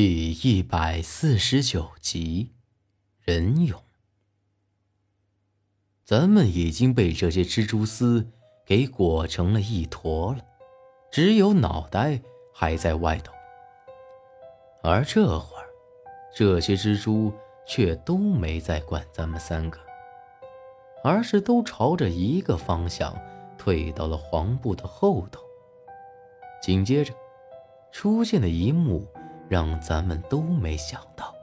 第一百四十九集，人勇。咱们已经被这些蜘蛛丝给裹成了一坨了，只有脑袋还在外头。而这会儿，这些蜘蛛却都没再管咱们三个，而是都朝着一个方向退到了黄布的后头。紧接着，出现的一幕。让咱们都没想到，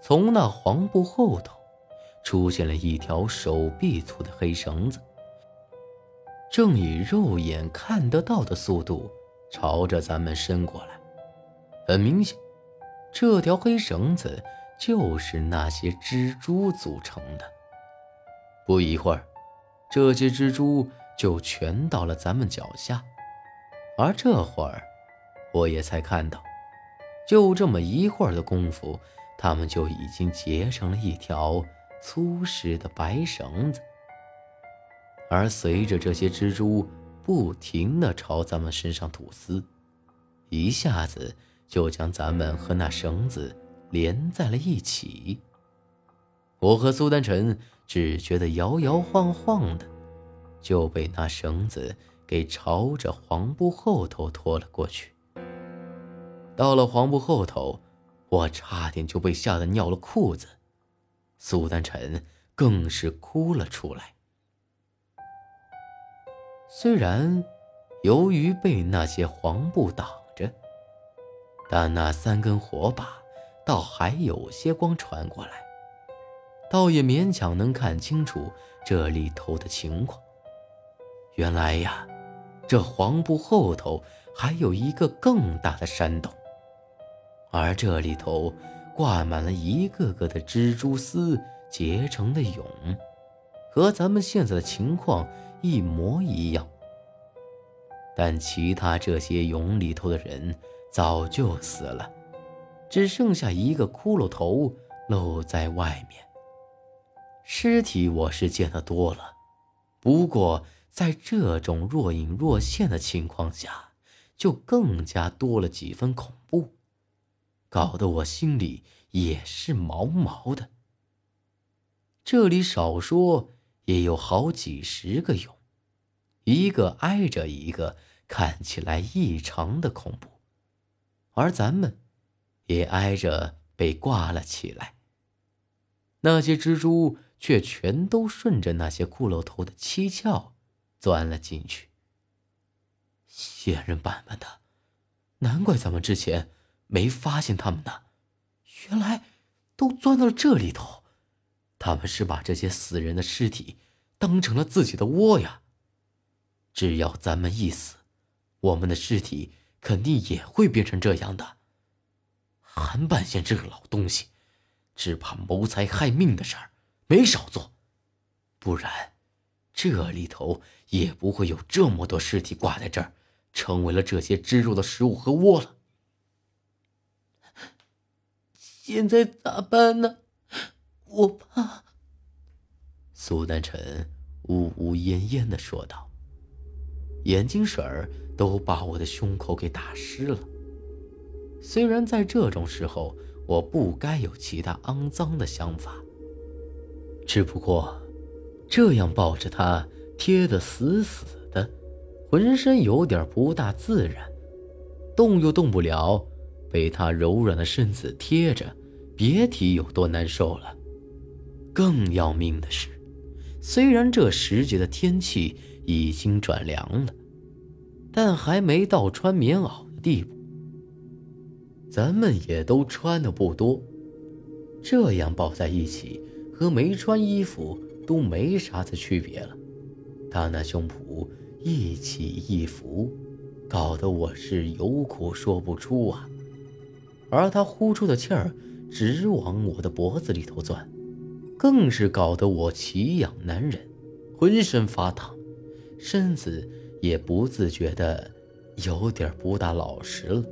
从那黄布后头出现了一条手臂粗的黑绳子，正以肉眼看得到的速度朝着咱们伸过来。很明显，这条黑绳子就是那些蜘蛛组成的。不一会儿，这些蜘蛛就全到了咱们脚下，而这会儿，我也才看到。就这么一会儿的功夫，他们就已经结成了一条粗实的白绳子。而随着这些蜘蛛不停地朝咱们身上吐丝，一下子就将咱们和那绳子连在了一起。我和苏丹晨只觉得摇摇晃晃的，就被那绳子给朝着黄布后头拖了过去。到了黄布后头，我差点就被吓得尿了裤子，苏丹晨更是哭了出来。虽然由于被那些黄布挡着，但那三根火把倒还有些光传过来，倒也勉强能看清楚这里头的情况。原来呀，这黄布后头还有一个更大的山洞。而这里头挂满了一个个的蜘蛛丝结成的蛹，和咱们现在的情况一模一样。但其他这些蛹里头的人早就死了，只剩下一个骷髅头露在外面。尸体我是见得多了，不过在这种若隐若现的情况下，就更加多了几分恐怖。搞得我心里也是毛毛的。这里少说也有好几十个蛹，一个挨着一个，看起来异常的恐怖。而咱们，也挨着被挂了起来。那些蜘蛛却全都顺着那些骷髅头的七窍钻了进去。仙人板板的，难怪咱们之前。没发现他们呢，原来都钻到了这里头。他们是把这些死人的尸体当成了自己的窝呀。只要咱们一死，我们的尸体肯定也会变成这样的。韩半仙这个老东西，只怕谋财害命的事儿没少做，不然这里头也不会有这么多尸体挂在这儿，成为了这些蜘蛛的食物和窝了。现在咋办呢？我怕。苏丹晨呜呜咽咽的说道，眼睛水儿都把我的胸口给打湿了。虽然在这种时候我不该有其他肮脏的想法，只不过这样抱着他贴得死死的，浑身有点不大自然，动又动不了。被他柔软的身子贴着，别提有多难受了。更要命的是，虽然这时节的天气已经转凉了，但还没到穿棉袄的地步。咱们也都穿的不多，这样抱在一起，和没穿衣服都没啥子区别了。他那胸脯一起一伏，搞得我是有苦说不出啊。而他呼出的气儿直往我的脖子里头钻，更是搞得我奇痒难忍，浑身发烫，身子也不自觉的有点不大老实了。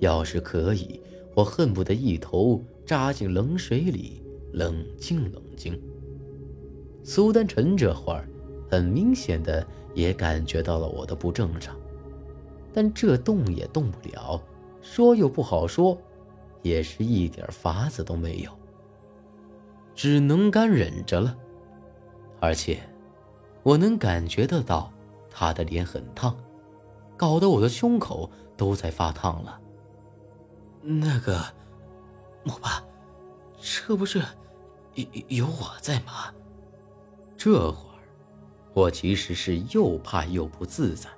要是可以，我恨不得一头扎进冷水里冷静冷静。苏丹晨这会儿很明显的也感觉到了我的不正常，但这动也动不了。说又不好说，也是一点法子都没有，只能干忍着了。而且，我能感觉得到他的脸很烫，搞得我的胸口都在发烫了。那个，莫爸，这不是有有我在吗？这会儿，我其实是又怕又不自在，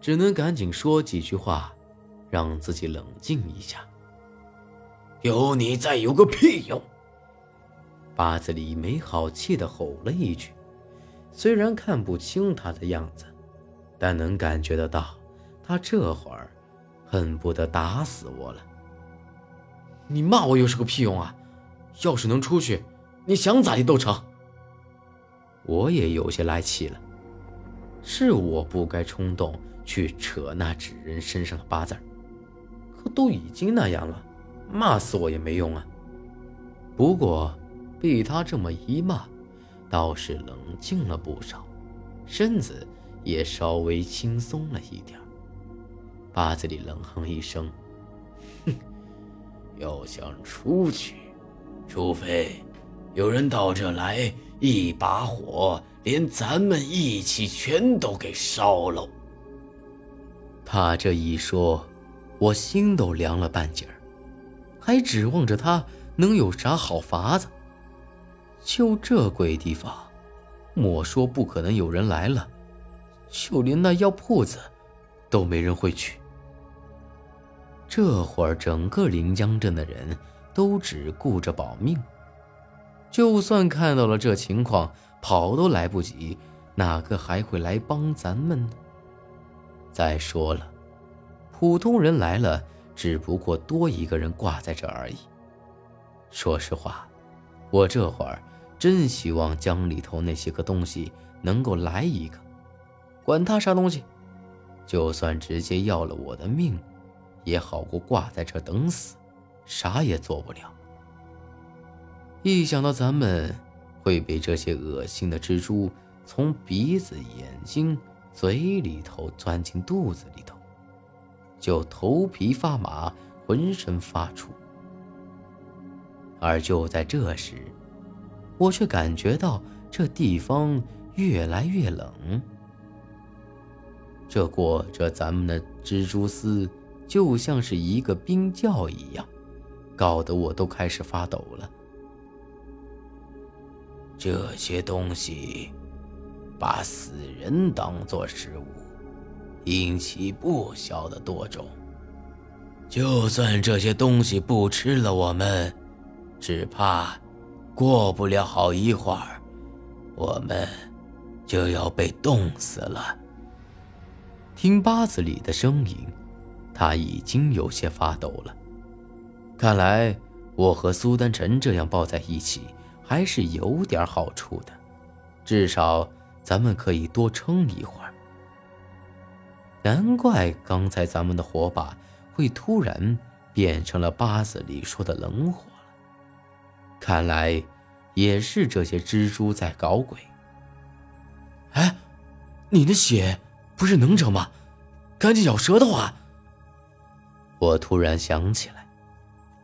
只能赶紧说几句话，让自己冷静一下。有你在有个屁用！八子里没好气的吼了一句，虽然看不清他的样子，但能感觉得到，他这会儿恨不得打死我了。你骂我又是个屁用啊！要是能出去，你想咋地都成。我也有些来气了，是我不该冲动去扯那纸人身上的八字可都已经那样了，骂死我也没用啊。不过被他这么一骂，倒是冷静了不少，身子也稍微轻松了一点。八字里冷哼一声，哼。要想出去，除非有人到这来，一把火连咱们一起全都给烧了。他这一说，我心都凉了半截儿，还指望着他能有啥好法子？就这鬼地方，莫说不可能有人来了，就连那药铺子，都没人会去。这会儿，整个临江镇的人都只顾着保命。就算看到了这情况，跑都来不及，哪个还会来帮咱们呢？再说了，普通人来了，只不过多一个人挂在这而已。说实话，我这会儿真希望江里头那些个东西能够来一个，管他啥东西，就算直接要了我的命。也好过挂在这等死，啥也做不了。一想到咱们会被这些恶心的蜘蛛从鼻子、眼睛、嘴里头钻进肚子里头，就头皮发麻，浑身发怵。而就在这时，我却感觉到这地方越来越冷，这裹着咱们的蜘蛛丝。就像是一个冰窖一样，搞得我都开始发抖了。这些东西把死人当做食物，引起不小的多种。就算这些东西不吃了我们，只怕过不了好一会儿，我们就要被冻死了。听八子里的声音。他已经有些发抖了，看来我和苏丹臣这样抱在一起还是有点好处的，至少咱们可以多撑一会儿。难怪刚才咱们的火把会突然变成了八子里说的冷火了，看来也是这些蜘蛛在搞鬼。哎，你的血不是能整吗？赶紧咬舌头啊！我突然想起来，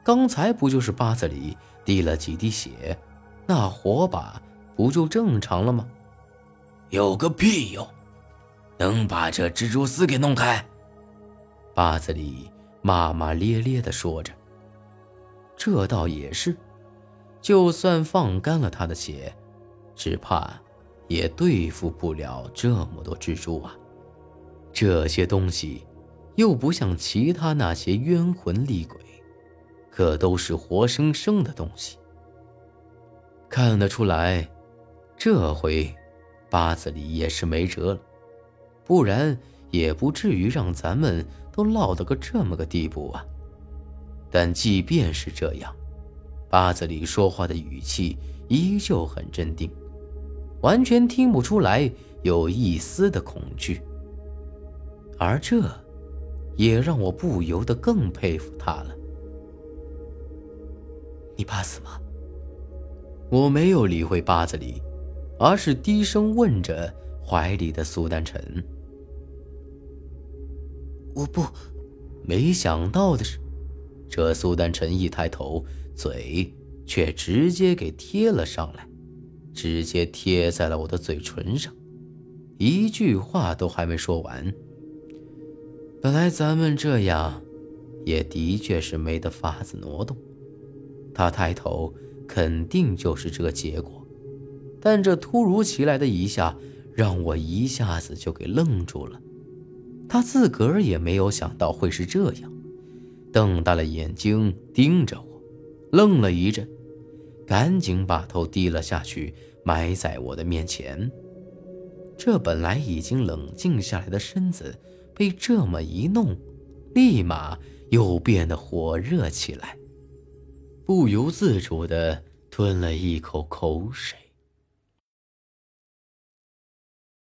刚才不就是八子里滴了几滴血，那火把不就正常了吗？有个屁用！能把这蜘蛛丝给弄开？八子里骂骂咧咧的说着。这倒也是，就算放干了他的血，只怕也对付不了这么多蜘蛛啊！这些东西。又不像其他那些冤魂厉鬼，可都是活生生的东西。看得出来，这回八子里也是没辙了，不然也不至于让咱们都落得个这么个地步啊。但即便是这样，八子里说话的语气依旧很镇定，完全听不出来有一丝的恐惧，而这。也让我不由得更佩服他了。你怕死吗？我没有理会八子里，而是低声问着怀里的苏丹臣：“我不，没想到的是，这苏丹臣一抬头，嘴却直接给贴了上来，直接贴在了我的嘴唇上，一句话都还没说完。本来咱们这样，也的确是没得法子挪动。他抬头，肯定就是这个结果，但这突如其来的一下，让我一下子就给愣住了。他自个儿也没有想到会是这样，瞪大了眼睛盯着我，愣了一阵，赶紧把头低了下去，埋在我的面前。这本来已经冷静下来的身子，被这么一弄，立马又变得火热起来，不由自主地吞了一口口水。